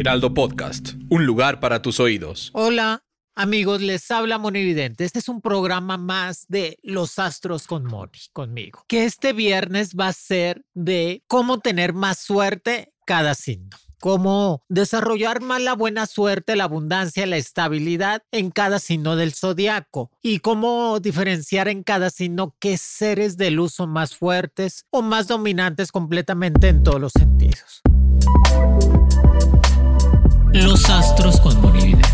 Heraldo Podcast, un lugar para tus oídos. Hola, amigos, les habla Monividente. Este es un programa más de Los Astros con Moni, conmigo. Que este viernes va a ser de cómo tener más suerte cada signo cómo desarrollar más la buena suerte, la abundancia, la estabilidad en cada signo del zodiaco y cómo diferenciar en cada signo qué seres de luz son más fuertes o más dominantes completamente en todos los sentidos. Los astros con Monividente.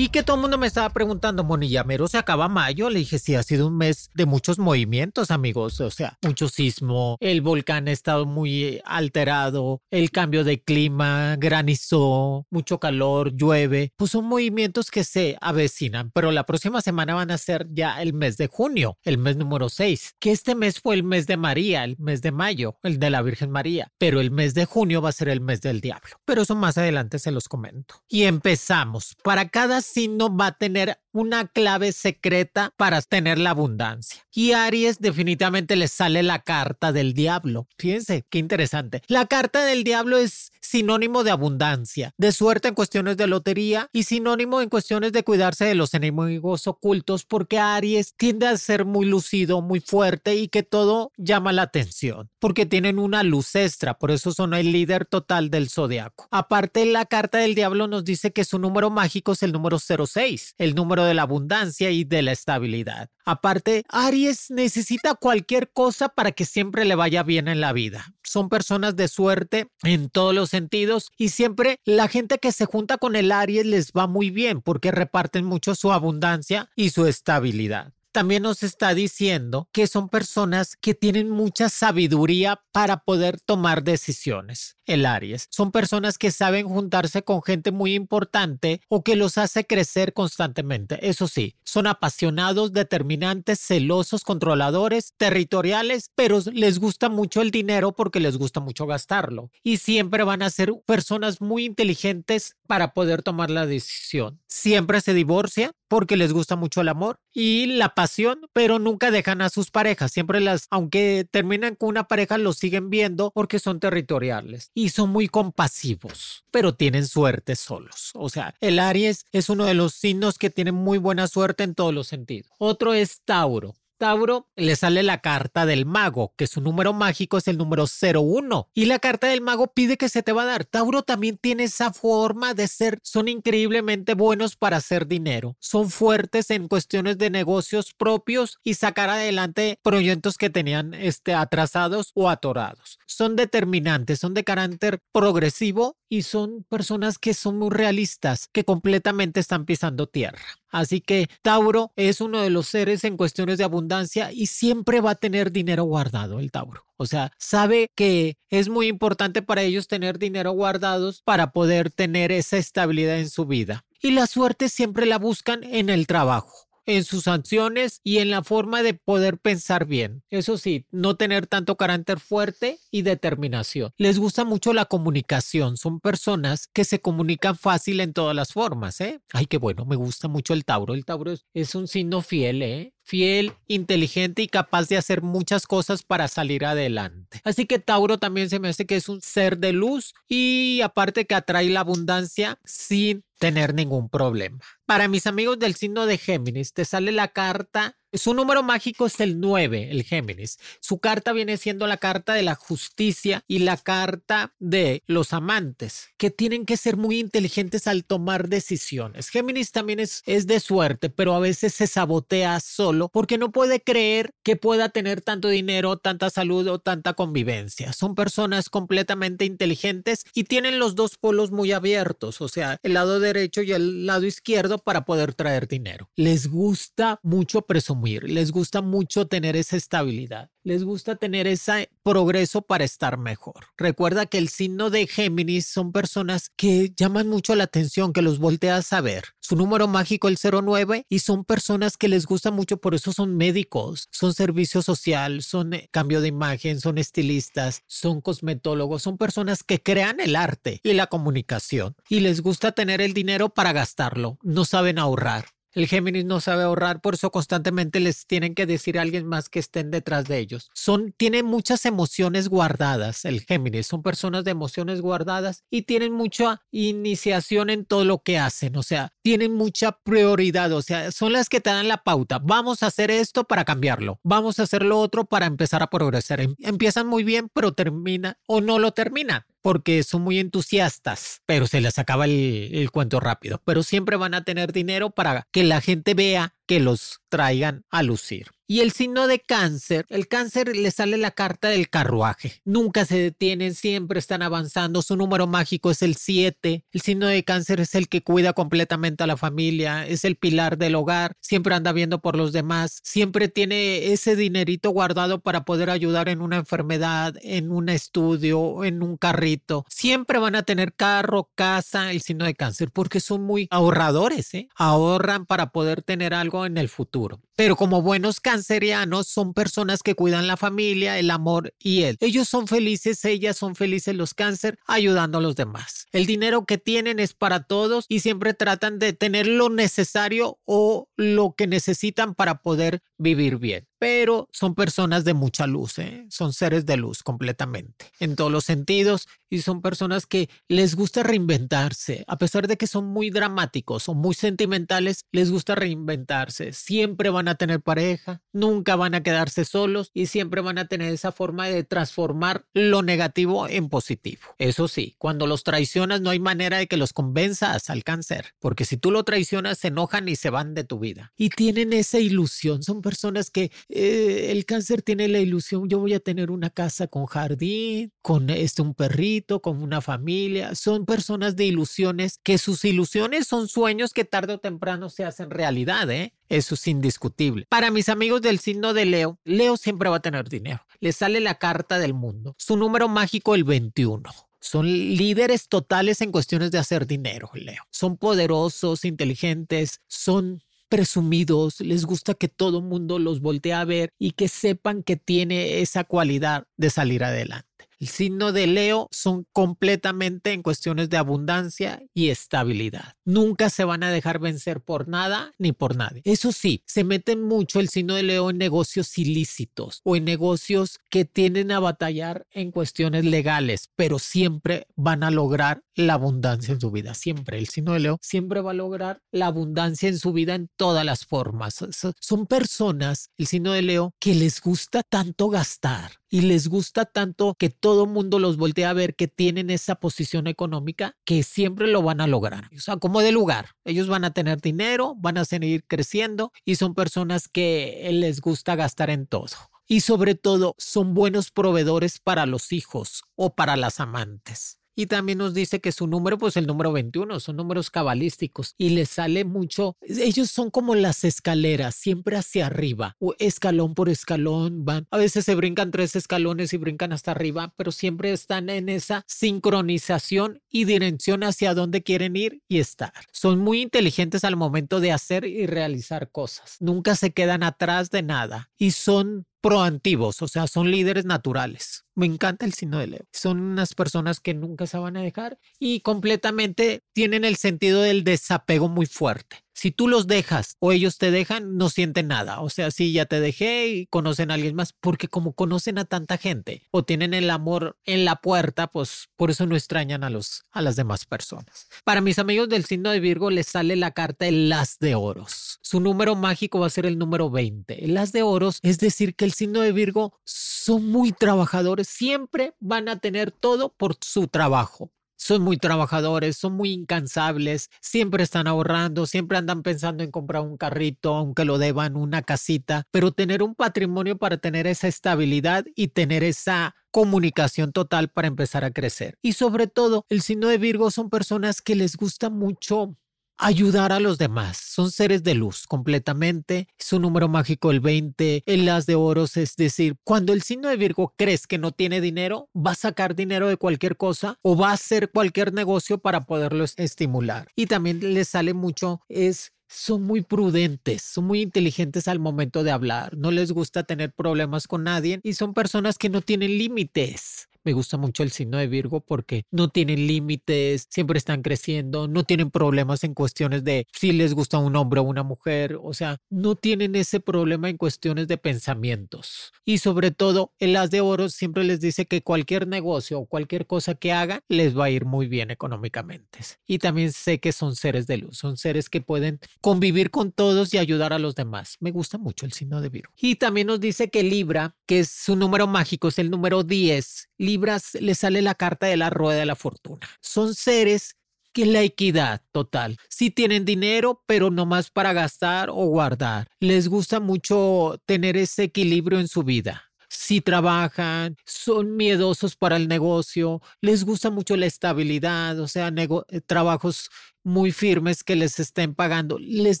Y que todo el mundo me estaba preguntando, Monillamero, ¿se acaba mayo? Le dije, sí, ha sido un mes de muchos movimientos, amigos. O sea, mucho sismo, el volcán ha estado muy alterado, el cambio de clima, granizó, mucho calor, llueve. Pues son movimientos que se avecinan, pero la próxima semana van a ser ya el mes de junio, el mes número 6, que este mes fue el mes de María, el mes de mayo, el de la Virgen María, pero el mes de junio va a ser el mes del diablo. Pero eso más adelante se los comento. Y empezamos. Para cada signo va a tener una clave secreta para tener la abundancia. Y Aries definitivamente le sale la carta del diablo. Fíjense, qué interesante. La carta del diablo es sinónimo de abundancia, de suerte en cuestiones de lotería y sinónimo en cuestiones de cuidarse de los enemigos ocultos porque Aries tiende a ser muy lucido, muy fuerte y que todo llama la atención porque tienen una luz extra, por eso son el líder total del zodiaco. Aparte, la carta del diablo nos dice que su número mágico es el número 06, el número de la abundancia y de la estabilidad. Aparte, Aries necesita cualquier cosa para que siempre le vaya bien en la vida. Son personas de suerte en todos los sentidos y siempre la gente que se junta con el Aries les va muy bien porque reparten mucho su abundancia y su estabilidad también nos está diciendo que son personas que tienen mucha sabiduría para poder tomar decisiones. El Aries son personas que saben juntarse con gente muy importante o que los hace crecer constantemente. Eso sí, son apasionados, determinantes, celosos, controladores, territoriales, pero les gusta mucho el dinero porque les gusta mucho gastarlo. Y siempre van a ser personas muy inteligentes para poder tomar la decisión. Siempre se divorcian porque les gusta mucho el amor y la pasión, pero nunca dejan a sus parejas. Siempre las, aunque terminan con una pareja, los siguen viendo porque son territoriales y son muy compasivos, pero tienen suerte solos. O sea, el Aries es uno de los signos que tienen muy buena suerte en todos los sentidos. Otro es Tauro. Tauro le sale la carta del mago, que su número mágico es el número 01. Y la carta del mago pide que se te va a dar. Tauro también tiene esa forma de ser, son increíblemente buenos para hacer dinero. Son fuertes en cuestiones de negocios propios y sacar adelante proyectos que tenían este, atrasados o atorados. Son determinantes, son de carácter progresivo y son personas que son muy realistas, que completamente están pisando tierra. Así que Tauro es uno de los seres en cuestiones de abundancia y siempre va a tener dinero guardado el Tauro. O sea, sabe que es muy importante para ellos tener dinero guardados para poder tener esa estabilidad en su vida. Y la suerte siempre la buscan en el trabajo en sus sanciones y en la forma de poder pensar bien. Eso sí, no tener tanto carácter fuerte y determinación. Les gusta mucho la comunicación. Son personas que se comunican fácil en todas las formas, ¿eh? Ay, qué bueno, me gusta mucho el Tauro. El Tauro es, es un signo fiel, ¿eh? Fiel, inteligente y capaz de hacer muchas cosas para salir adelante. Así que Tauro también se me hace que es un ser de luz y aparte que atrae la abundancia sin tener ningún problema. Para mis amigos del signo de Géminis, te sale la carta Su número mágico es el 9, el Géminis. Su carta viene siendo la carta de la justicia y la carta de los amantes, que tienen que ser muy inteligentes al tomar decisiones. Géminis también es, es de suerte, pero a veces se sabotea solo porque no puede creer que pueda tener tanto dinero, tanta salud o tanta convivencia. Son personas completamente inteligentes y tienen los dos polos muy abiertos, o sea, el lado derecho y el lado izquierdo para poder traer dinero. Les gusta mucho presumir, les gusta mucho tener esa estabilidad, les gusta tener ese progreso para estar mejor. Recuerda que el signo de Géminis son personas que llaman mucho la atención, que los volteas a ver. Su número mágico el 09 y son personas que les gusta mucho, por eso son médicos, son servicio social, son eh, cambio de imagen, son estilistas, son cosmetólogos, son personas que crean el arte y la comunicación y les gusta tener el dinero para gastarlo, no saben ahorrar. El Géminis no sabe ahorrar, por eso constantemente les tienen que decir a alguien más que estén detrás de ellos. Son, tienen muchas emociones guardadas, el Géminis. Son personas de emociones guardadas y tienen mucha iniciación en todo lo que hacen. O sea, tienen mucha prioridad. O sea, son las que te dan la pauta. Vamos a hacer esto para cambiarlo. Vamos a hacer lo otro para empezar a progresar. Em, empiezan muy bien, pero terminan o no lo terminan porque son muy entusiastas, pero se les acaba el, el, cuento rápido. Pero siempre van a tener dinero para que la gente vea que los traigan a lucir. Y el signo de cáncer, el cáncer le sale la carta del carruaje. Nunca se detienen, siempre están avanzando. Su número mágico es el 7. El signo de cáncer es el que cuida completamente a la familia, es el pilar del hogar, siempre anda viendo por los demás, siempre tiene ese dinerito guardado para poder ayudar en una enfermedad, en un estudio, en un carrito. Siempre van a tener carro, casa, el signo de cáncer, porque son muy ahorradores, ¿eh? ahorran para poder tener algo en el futuro. Pero como buenos cancerianos son personas que cuidan la familia, el amor y él. Ellos son felices, ellas son felices los cáncer, ayudando a los demás. El dinero que tienen es para todos y siempre tratan de tener lo necesario o lo que necesitan para poder vivir bien pero son personas de mucha luz, ¿eh? son seres de luz completamente, en todos los sentidos, y son personas que les gusta reinventarse, a pesar de que son muy dramáticos o muy sentimentales, les gusta reinventarse, siempre van a tener pareja, nunca van a quedarse solos y siempre van a tener esa forma de transformar lo negativo en positivo. Eso sí, cuando los traicionas no hay manera de que los convenzas al cáncer, porque si tú lo traicionas se enojan y se van de tu vida. Y tienen esa ilusión, son personas que eh, el cáncer tiene la ilusión, yo voy a tener una casa con jardín, con este, un perrito, con una familia. Son personas de ilusiones, que sus ilusiones son sueños que tarde o temprano se hacen realidad, ¿eh? Eso es indiscutible. Para mis amigos del signo de Leo, Leo siempre va a tener dinero. Le sale la carta del mundo. Su número mágico el 21. Son líderes totales en cuestiones de hacer dinero, Leo. Son poderosos, inteligentes, son presumidos, les gusta que todo mundo los voltee a ver y que sepan que tiene esa cualidad de salir adelante. El signo de Leo son completamente en cuestiones de abundancia y estabilidad. Nunca se van a dejar vencer por nada ni por nadie. Eso sí, se meten mucho el signo de Leo en negocios ilícitos o en negocios que tienden a batallar en cuestiones legales, pero siempre van a lograr la abundancia en su vida. Siempre el signo de Leo siempre va a lograr la abundancia en su vida en todas las formas. Son personas, el signo de Leo, que les gusta tanto gastar y les gusta tanto que todo mundo los voltee a ver que tienen esa posición económica que siempre lo van a lograr. O sea, como de lugar. Ellos van a tener dinero, van a seguir creciendo y son personas que les gusta gastar en todo. Y sobre todo, son buenos proveedores para los hijos o para las amantes. Y también nos dice que su número, pues el número 21, son números cabalísticos y les sale mucho. Ellos son como las escaleras, siempre hacia arriba, o escalón por escalón van. A veces se brincan tres escalones y brincan hasta arriba, pero siempre están en esa sincronización y dirección hacia dónde quieren ir y estar. Son muy inteligentes al momento de hacer y realizar cosas. Nunca se quedan atrás de nada y son proactivos, o sea, son líderes naturales. Me encanta el signo de Leo. Son unas personas que nunca se van a dejar y completamente tienen el sentido del desapego muy fuerte Si tú los dejas o ellos te dejan, no sienten nada. O sea, sí, ya te dejé y conocen a alguien más, porque como conocen a tanta gente o tienen el amor en la puerta, pues por eso no extrañan a, los, a las demás personas. Para mis amigos del signo de Virgo les sale la carta el las de oros. Su número mágico va a ser el número 20. El as de oros es decir que el signo de Virgo son muy trabajadores, siempre van a tener todo por su trabajo son muy trabajadores, son muy incansables, siempre están ahorrando, siempre andan pensando en comprar un carrito, aunque lo deban, una casita, pero tener un patrimonio para tener esa estabilidad y tener esa comunicación total para empezar a crecer. Y sobre todo, el signo de Virgo son personas que les gusta mucho ayudar a los demás. Son seres de luz completamente. Su número mágico el 20, el as de oros, es decir, cuando el signo de Virgo crees que no tiene dinero, va a sacar dinero de cualquier cosa o va a hacer cualquier negocio para poderlo estimular. Y también le sale mucho es son muy prudentes, son muy inteligentes al momento de hablar, no les gusta tener problemas con nadie y son personas que no tienen límites. Me gusta mucho el signo de Virgo porque no tienen límites, siempre están creciendo, no tienen problemas en cuestiones de si les gusta un hombre o una mujer, o sea, no tienen ese problema en cuestiones de pensamientos. Y sobre todo, el as de oro siempre les dice que cualquier negocio o cualquier cosa que hagan les va a ir muy bien económicamente. Y también sé que son seres de luz, son seres que pueden convivir con todos y ayudar a los demás. Me gusta mucho el signo de Virgo. Y también nos dice que Libra, que es su número mágico, es el número 10, Libras le sale la carta de la rueda de la fortuna. Son seres que la equidad total. Sí tienen dinero, pero no más para gastar o guardar. Les gusta mucho tener ese equilibrio en su vida. Si trabajan, son miedosos para el negocio, les gusta mucho la estabilidad, o sea, eh, trabajos muy firmes que les estén pagando. Les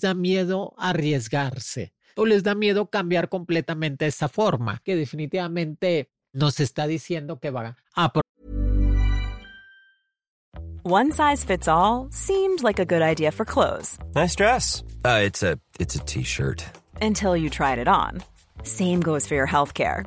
da miedo arriesgarse o les da miedo cambiar completamente esa forma, que definitivamente nos está diciendo que va a One size fits all seemed like a good idea for clothes. Nice dress. Uh, it's a it's a t-shirt. Until you tried it on. Same goes for your healthcare.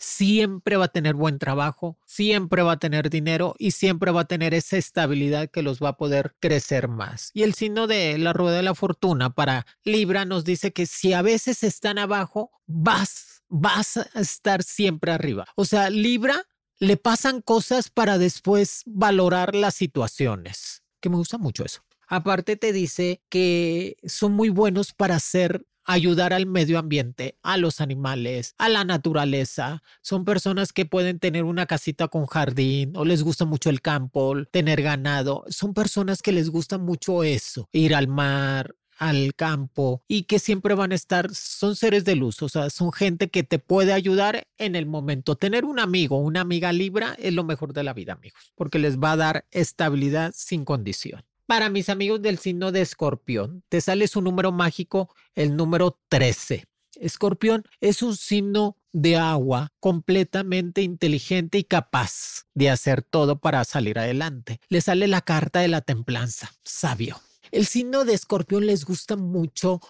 siempre va a tener buen trabajo, siempre va a tener dinero y siempre va a tener esa estabilidad que los va a poder crecer más. Y el signo de la rueda de la fortuna para Libra nos dice que si a veces están abajo, vas, vas a estar siempre arriba. O sea, Libra le pasan cosas para después valorar las situaciones, que me gusta mucho eso. Aparte te dice que son muy buenos para hacer ayudar al medio ambiente, a los animales, a la naturaleza. Son personas que pueden tener una casita con jardín o les gusta mucho el campo, tener ganado. Son personas que les gusta mucho eso, ir al mar, al campo y que siempre van a estar, son seres de luz, o sea, son gente que te puede ayudar en el momento. Tener un amigo, una amiga Libra es lo mejor de la vida, amigos, porque les va a dar estabilidad sin condición. Para mis amigos del signo de Escorpión, te sale su número mágico, el número 13. Escorpión es un signo de agua completamente inteligente y capaz de hacer todo para salir adelante. Le sale la carta de la templanza, sabio. El signo de escorpión les gusta mucho,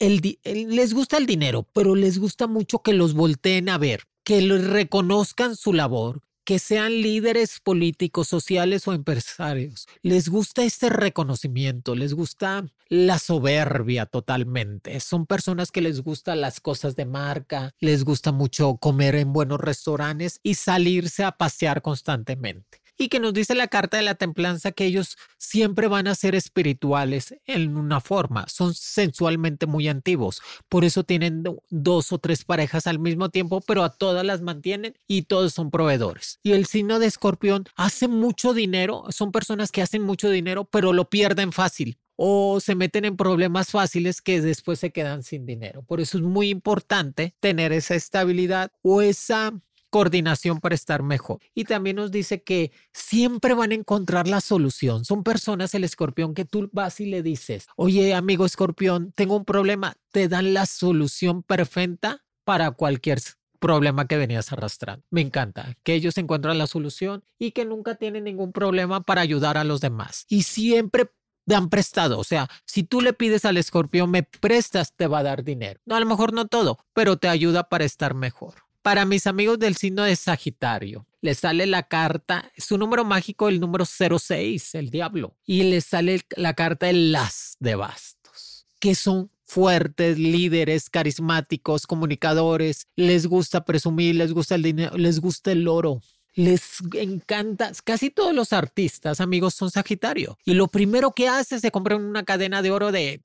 el, les gusta el dinero, pero les gusta mucho que los volteen a ver, que reconozcan su labor, que sean líderes políticos, sociales o empresarios. Les gusta este reconocimiento, les gusta la soberbia totalmente. Son personas que les gustan las cosas de marca, les gusta mucho comer en buenos restaurantes y salirse a pasear constantemente. Y que nos dice la carta de la templanza que ellos siempre van a ser espirituales en una forma, son sensualmente muy antiguos, por eso tienen dos o tres parejas al mismo tiempo, pero a todas las mantienen y todos son proveedores. Y el signo de escorpión hace mucho dinero, son personas que hacen mucho dinero, pero lo pierden fácil o se meten en problemas fáciles que después se quedan sin dinero. Por eso es muy importante tener esa estabilidad o esa coordinación para estar mejor. Y también nos dice que siempre van a encontrar la solución. Son personas, el escorpión, que tú vas y le dices, oye amigo escorpión, tengo un problema, te dan la solución perfecta para cualquier problema que venías arrastrando. Me encanta que ellos encuentran la solución y que nunca tienen ningún problema para ayudar a los demás. Y siempre dan prestado. O sea, si tú le pides al escorpión, me prestas, te va a dar dinero. No, a lo mejor no todo, pero te ayuda para estar mejor. Para mis amigos del signo de Sagitario, les sale la carta, su número mágico, el número 06, el diablo, y les sale la carta de las de bastos, que son fuertes, líderes, carismáticos, comunicadores, les gusta presumir, les gusta el dinero, les gusta el oro, les encanta, casi todos los artistas, amigos, son Sagitario. Y lo primero que hace es se compran una cadena de oro de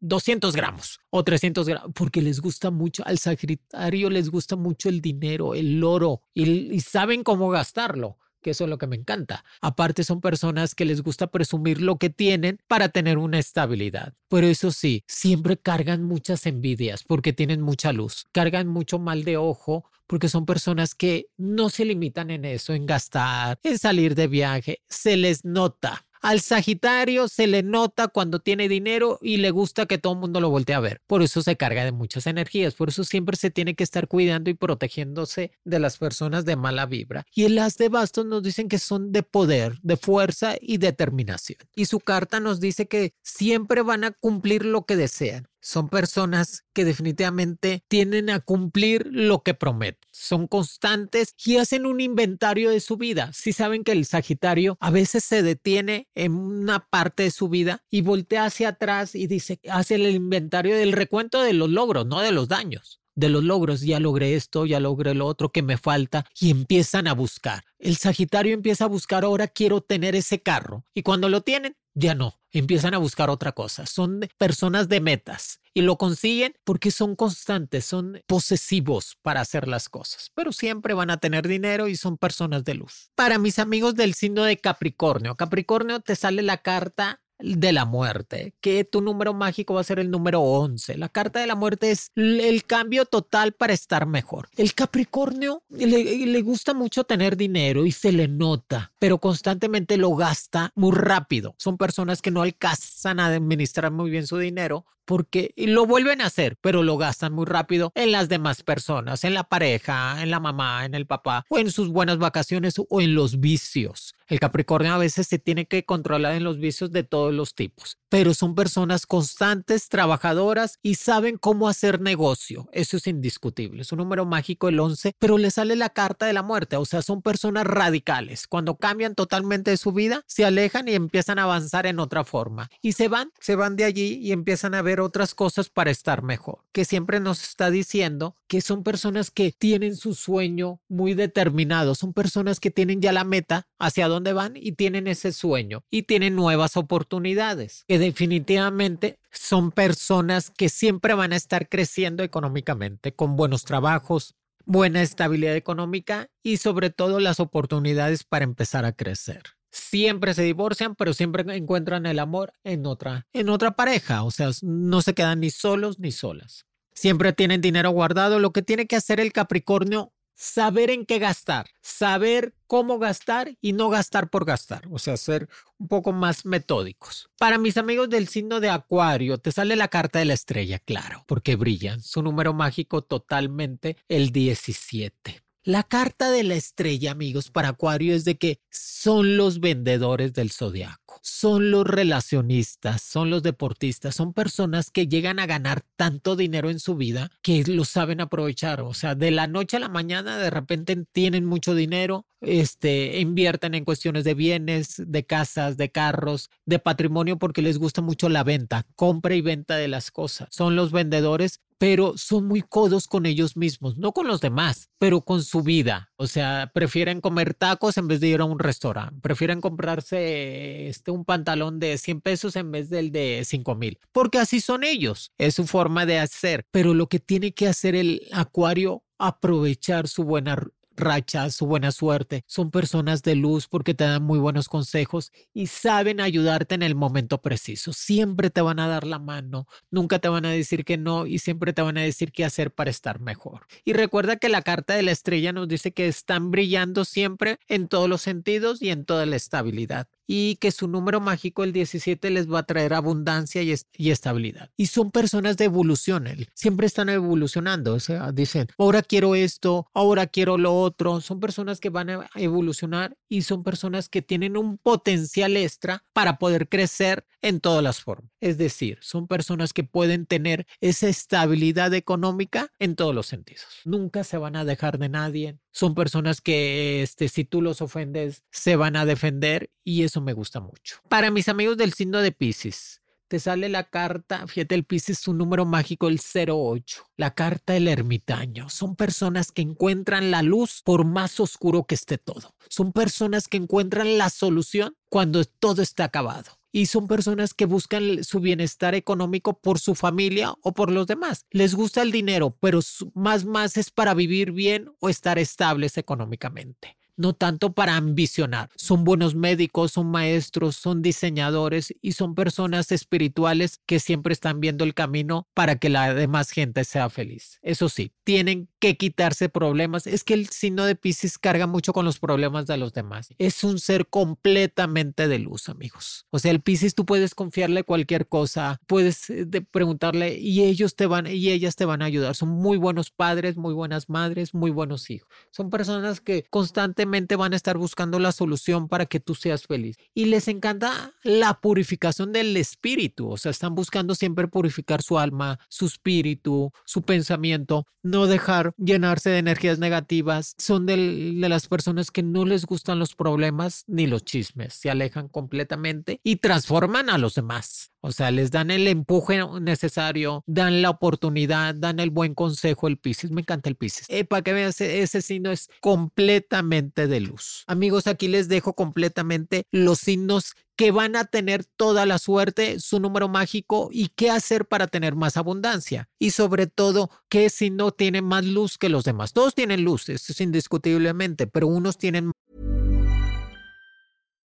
200 gramos o 300 gramos, porque les gusta mucho, al Sagitario les gusta mucho el dinero, el oro, y saben cómo gastarlo que eso es lo que me encanta. Aparte son personas que les gusta presumir lo que tienen para tener una estabilidad. Pero eso sí, siempre cargan muchas envidias porque tienen mucha luz, cargan mucho mal de ojo porque son personas que no se limitan en eso, en gastar, en salir de viaje, se les nota. Al Sagitario se le nota cuando tiene dinero y le gusta que todo el mundo lo voltee a ver. Por eso se carga de muchas energías. Por eso siempre se tiene que estar cuidando y protegiéndose de las personas de mala vibra. Y en las de bastos nos dicen que son de poder, de fuerza y determinación. Y su carta nos dice que siempre van a cumplir lo que desean son personas que definitivamente tienen a cumplir lo que prometen. Son constantes y hacen un inventario de su vida. Si saben que el Sagitario a veces se detiene en una parte de su vida y voltea hacia atrás y dice, hace el inventario del recuento de los logros, no de los daños de los logros, ya logré esto, ya logré lo otro que me falta y empiezan a buscar. El Sagitario empieza a buscar, ahora quiero tener ese carro y cuando lo tienen, ya no, empiezan a buscar otra cosa. Son personas de metas y lo consiguen porque son constantes, son posesivos para hacer las cosas, pero siempre van a tener dinero y son personas de luz. Para mis amigos del signo de Capricornio, Capricornio te sale la carta de la muerte, que tu número mágico va a ser el número 11. La carta de la muerte es el cambio total para estar mejor. El Capricornio le, le, gusta mucho tener dinero y se le nota, pero constantemente lo gasta muy rápido. Son personas que no alcanzan a administrar muy bien su dinero porque lo vuelven a hacer, pero lo gastan muy rápido en las demás personas, en la pareja, en la mamá, en el papá, o en sus buenas vacaciones o en los vicios. El Capricornio a veces se tiene que controlar en los vicios de todos los tipos, pero son personas constantes, trabajadoras y saben cómo hacer negocio. Eso es indiscutible. Es un número mágico el 11, pero le sale la carta de la muerte, o sea, son personas radicales. Cuando cambian totalmente de su vida, se alejan y empiezan a avanzar en otra forma y se van, se van de allí y empiezan a ver otras cosas para estar mejor, que siempre nos está diciendo que son personas que tienen su sueño muy determinado, son personas que tienen ya la meta hacia dónde van y tienen ese sueño y tienen nuevas oportunidades, que definitivamente son personas que siempre van a estar creciendo económicamente, con buenos trabajos, buena estabilidad económica y sobre todo las oportunidades para empezar a crecer siempre se divorcian, pero siempre encuentran el amor en otra, en otra pareja. O sea, no se quedan ni solos ni solas. Siempre tienen dinero guardado. Lo que tiene que hacer el Capricornio, saber en qué gastar, saber cómo gastar y no gastar por gastar. O sea, ser un poco más metódicos. Para mis amigos del signo de Acuario, te sale la carta de la estrella, claro, porque brillan. Su número mágico totalmente el 17. La carta de la estrella, amigos, para Acuario es de que son los vendedores del zodiaco, son los relacionistas, son los deportistas, son personas que llegan a ganar tanto dinero en su vida que lo saben aprovechar. O sea, de la noche a la mañana de repente tienen mucho dinero, este, invierten en cuestiones de bienes, de casas, de carros, de patrimonio porque les gusta mucho la venta, compra y venta de las cosas. Son los vendedores pero son muy codos con ellos mismos, no con los demás, pero con su vida. O sea, prefieren comer tacos en vez de ir a un restaurante, prefieren comprarse este, un pantalón de 100 pesos en vez del de 5 mil, porque así son ellos, es su forma de hacer. Pero lo que tiene que hacer el acuario aprovechar su buena racha, su buena suerte. Son personas de luz porque te dan muy buenos consejos y saben ayudarte en el momento preciso. Siempre te van a dar la mano, nunca te van a decir que no y siempre te van a decir qué hacer para estar mejor. Y recuerda que la carta de la estrella nos dice que están brillando siempre en todos los sentidos y en toda la estabilidad y que su número mágico, el 17, les va a traer abundancia y, estabilidad. Y son personas de evolución, siempre están evolucionando, o sea, dicen, ahora quiero esto, ahora quiero lo otro, son personas que van a evolucionar y son personas que tienen un potencial extra para poder crecer en todas las formas. Es decir, son personas que pueden tener esa estabilidad económica en todos los sentidos. Nunca se van a dejar de nadie, son personas que este, si tú los ofendes se van a defender y eso me gusta mucho. Para mis amigos del signo de Pisces, te sale la carta, fíjate, el Pisces es un número mágico, el 08, la carta del ermitaño. Son personas que encuentran la luz por más oscuro que esté todo. Son personas que encuentran la solución cuando todo está acabado y son personas que buscan su bienestar económico por su familia o por los demás. Les gusta el dinero, pero más más es para vivir bien o estar estables económicamente no tanto para ambicionar. Son buenos médicos, son maestros, son diseñadores y son personas espirituales que siempre están viendo el camino para que la demás gente sea feliz. Eso sí, tienen que quitarse problemas. Es que el signo de Pisces carga mucho con los problemas de los demás. Es un ser completamente de luz, amigos. O sea, el Pisces tú puedes confiarle cualquier cosa, puedes eh, preguntarle y ellos te van y ellas te van a ayudar. Son muy buenos padres, muy buenas madres, muy buenos hijos. Son personas que constantemente van a estar buscando la solución para que tú seas feliz. Y les encanta la purificación del espíritu, o sea, están buscando siempre purificar su alma, su espíritu, su pensamiento, no dejar llenarse de energías negativas. Son de, las personas que no les gustan los problemas ni los chismes, se alejan completamente y transforman a los demás. O sea, les dan el empuje necesario, dan la oportunidad, dan el buen consejo el Pisces. Me encanta el Pisces. Para que vean, ese signo es completamente de luz. Amigos, aquí les dejo completamente los signos que van a tener toda la suerte, su número mágico y qué hacer para tener más abundancia. Y sobre todo, qué signo tiene más luz que los demás. Todos tienen luz, eso es indiscutiblemente, pero unos tienen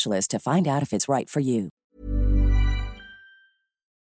specialist to find out if it's right for you.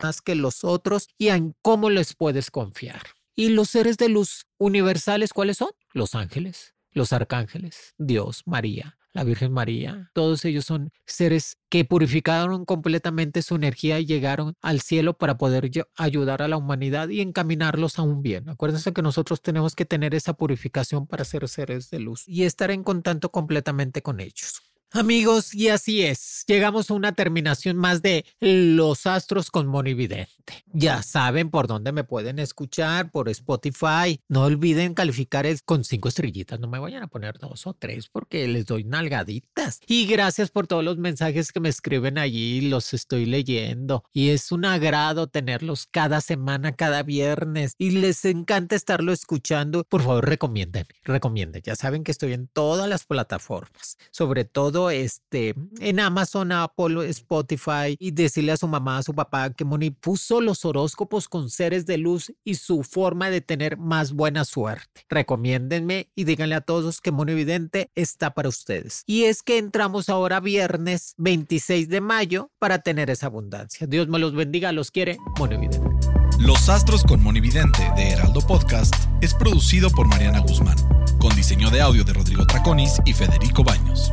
Más que los otros y en cómo les puedes confiar. Y los seres de luz universales, ¿cuáles son? Los ángeles, los arcángeles, Dios, María, la Virgen María. Todos ellos son seres que purificaron completamente su energía y llegaron al cielo para poder ayudar a la humanidad y encaminarlos a un bien. Acuérdense que nosotros tenemos que tener esa purificación para ser seres de luz y estar en contacto completamente con ellos. Amigos, y así es, llegamos a una terminación más de Los Astros con Monividente. Ya saben por dónde me pueden escuchar, por Spotify. No olviden calificar con cinco estrellitas, no me vayan a poner dos o tres porque les doy nalgaditas. Y gracias por todos los mensajes que me escriben allí, los estoy leyendo. Y es un agrado tenerlos cada semana, cada viernes. Y les encanta estarlo escuchando. Por favor, recomienden, recomienden. Ya saben que estoy en todas las plataformas, sobre todo este, en Amazon, Apple, Spotify y decirle a su mamá, a su papá que Moni puso los horóscopos con seres de luz y su forma de tener más buena suerte. Recomiéndenme y díganle a todos que Moni Vidente está para ustedes. Y es que entramos ahora viernes 26 de mayo para tener esa abundancia. Dios me los bendiga, los quiere Moni Vidente. Los Astros con Monividente de Heraldo Podcast es producido por Mariana Guzmán, con diseño de audio de Rodrigo Traconis y Federico Baños.